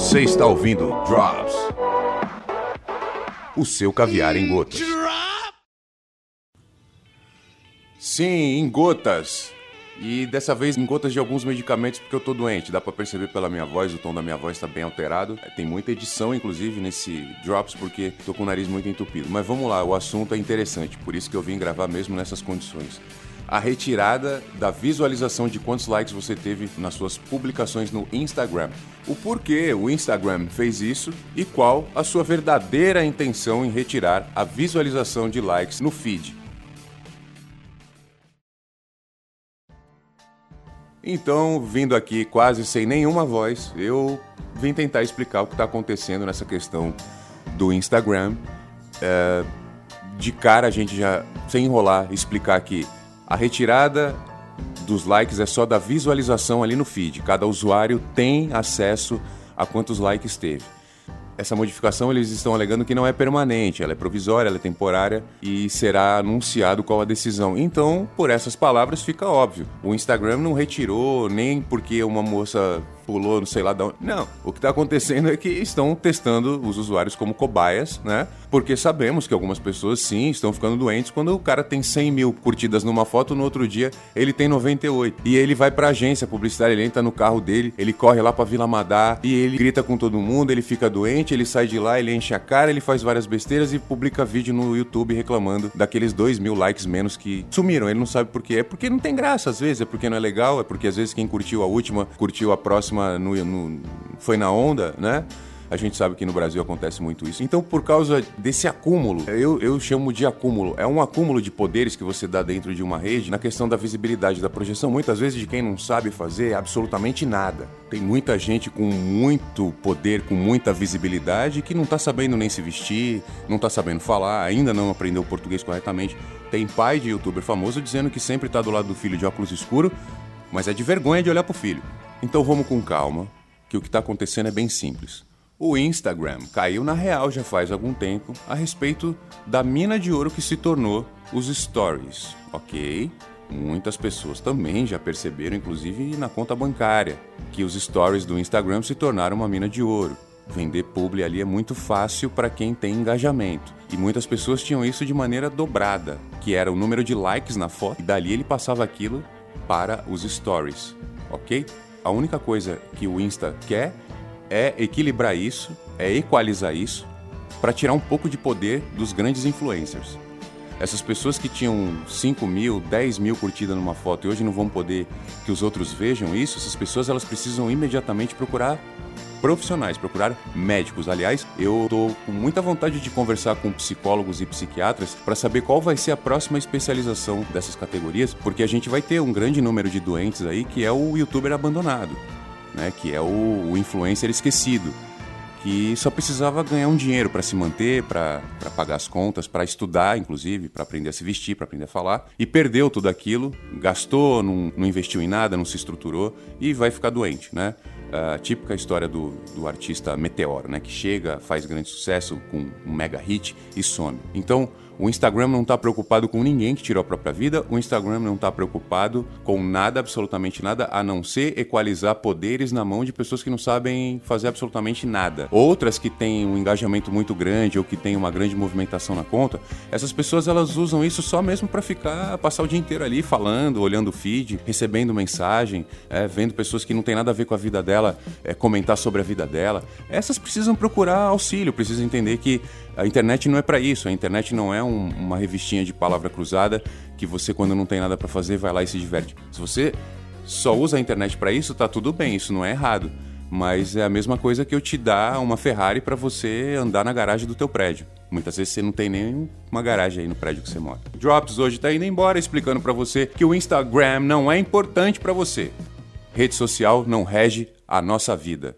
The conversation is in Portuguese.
Você está ouvindo Drops, o seu caviar em gotas. Sim, em gotas. E dessa vez em gotas de alguns medicamentos porque eu tô doente. Dá pra perceber pela minha voz, o tom da minha voz tá bem alterado. Tem muita edição, inclusive, nesse Drops porque tô com o nariz muito entupido. Mas vamos lá, o assunto é interessante, por isso que eu vim gravar mesmo nessas condições a retirada da visualização de quantos likes você teve nas suas publicações no Instagram. O porquê o Instagram fez isso e qual a sua verdadeira intenção em retirar a visualização de likes no feed. Então, vindo aqui quase sem nenhuma voz, eu vim tentar explicar o que está acontecendo nessa questão do Instagram. É, de cara, a gente já, sem enrolar, explicar que a retirada dos likes é só da visualização ali no feed. Cada usuário tem acesso a quantos likes teve. Essa modificação eles estão alegando que não é permanente, ela é provisória, ela é temporária e será anunciado qual a decisão. Então, por essas palavras fica óbvio. O Instagram não retirou nem porque uma moça pulou, não sei lá de onde. Não. O que está acontecendo é que estão testando os usuários como cobaias, né? Porque sabemos que algumas pessoas, sim, estão ficando doentes quando o cara tem 100 mil curtidas numa foto, no outro dia ele tem 98. E ele vai pra agência publicitária, ele entra no carro dele, ele corre lá pra Vila Madá e ele grita com todo mundo, ele fica doente, ele sai de lá, ele enche a cara, ele faz várias besteiras e publica vídeo no YouTube reclamando daqueles 2 mil likes menos que sumiram. Ele não sabe por quê. É porque não tem graça, às vezes, é porque não é legal, é porque às vezes quem curtiu a última curtiu a próxima no, no, foi na onda, né? A gente sabe que no Brasil acontece muito isso. Então, por causa desse acúmulo, eu, eu chamo de acúmulo. É um acúmulo de poderes que você dá dentro de uma rede na questão da visibilidade, da projeção. Muitas vezes, de quem não sabe fazer absolutamente nada. Tem muita gente com muito poder, com muita visibilidade, que não tá sabendo nem se vestir, não tá sabendo falar, ainda não aprendeu português corretamente. Tem pai de youtuber famoso dizendo que sempre tá do lado do filho de óculos escuro, mas é de vergonha de olhar pro filho. Então vamos com calma, que o que está acontecendo é bem simples. O Instagram caiu na real já faz algum tempo a respeito da mina de ouro que se tornou os stories, ok? Muitas pessoas também já perceberam, inclusive na conta bancária, que os stories do Instagram se tornaram uma mina de ouro. Vender publi ali é muito fácil para quem tem engajamento. E muitas pessoas tinham isso de maneira dobrada, que era o número de likes na foto, e dali ele passava aquilo para os stories, ok? A única coisa que o Insta quer é equilibrar isso, é equalizar isso, para tirar um pouco de poder dos grandes influencers. Essas pessoas que tinham 5 mil, 10 mil curtidas numa foto e hoje não vão poder que os outros vejam isso, essas pessoas elas precisam imediatamente procurar profissionais, procurar médicos. Aliás, eu tô com muita vontade de conversar com psicólogos e psiquiatras para saber qual vai ser a próxima especialização dessas categorias, porque a gente vai ter um grande número de doentes aí que é o youtuber abandonado, né? Que é o, o influencer esquecido que só precisava ganhar um dinheiro para se manter, para pagar as contas, para estudar, inclusive, para aprender a se vestir, para aprender a falar, e perdeu tudo aquilo, gastou, não, não investiu em nada, não se estruturou e vai ficar doente, né? A típica história do, do artista meteoro, né? Que chega, faz grande sucesso com um mega hit e some. Então, o Instagram não está preocupado com ninguém que tirou a própria vida, o Instagram não está preocupado com nada, absolutamente nada, a não ser equalizar poderes na mão de pessoas que não sabem fazer absolutamente nada. Outras que têm um engajamento muito grande ou que têm uma grande movimentação na conta, essas pessoas elas usam isso só mesmo para ficar, passar o dia inteiro ali falando, olhando o feed, recebendo mensagem, é, vendo pessoas que não tem nada a ver com a vida dela, é, comentar sobre a vida dela. Essas precisam procurar auxílio, precisam entender que a internet não é para isso, a internet não é um, uma revistinha de palavra cruzada que você, quando não tem nada para fazer, vai lá e se diverte. Se você só usa a internet para isso, tá tudo bem, isso não é errado. Mas é a mesma coisa que eu te dar uma Ferrari para você andar na garagem do teu prédio. Muitas vezes você não tem nem uma garagem aí no prédio que você mora. Drops hoje tá indo embora explicando para você que o Instagram não é importante para você. Rede social não rege a nossa vida.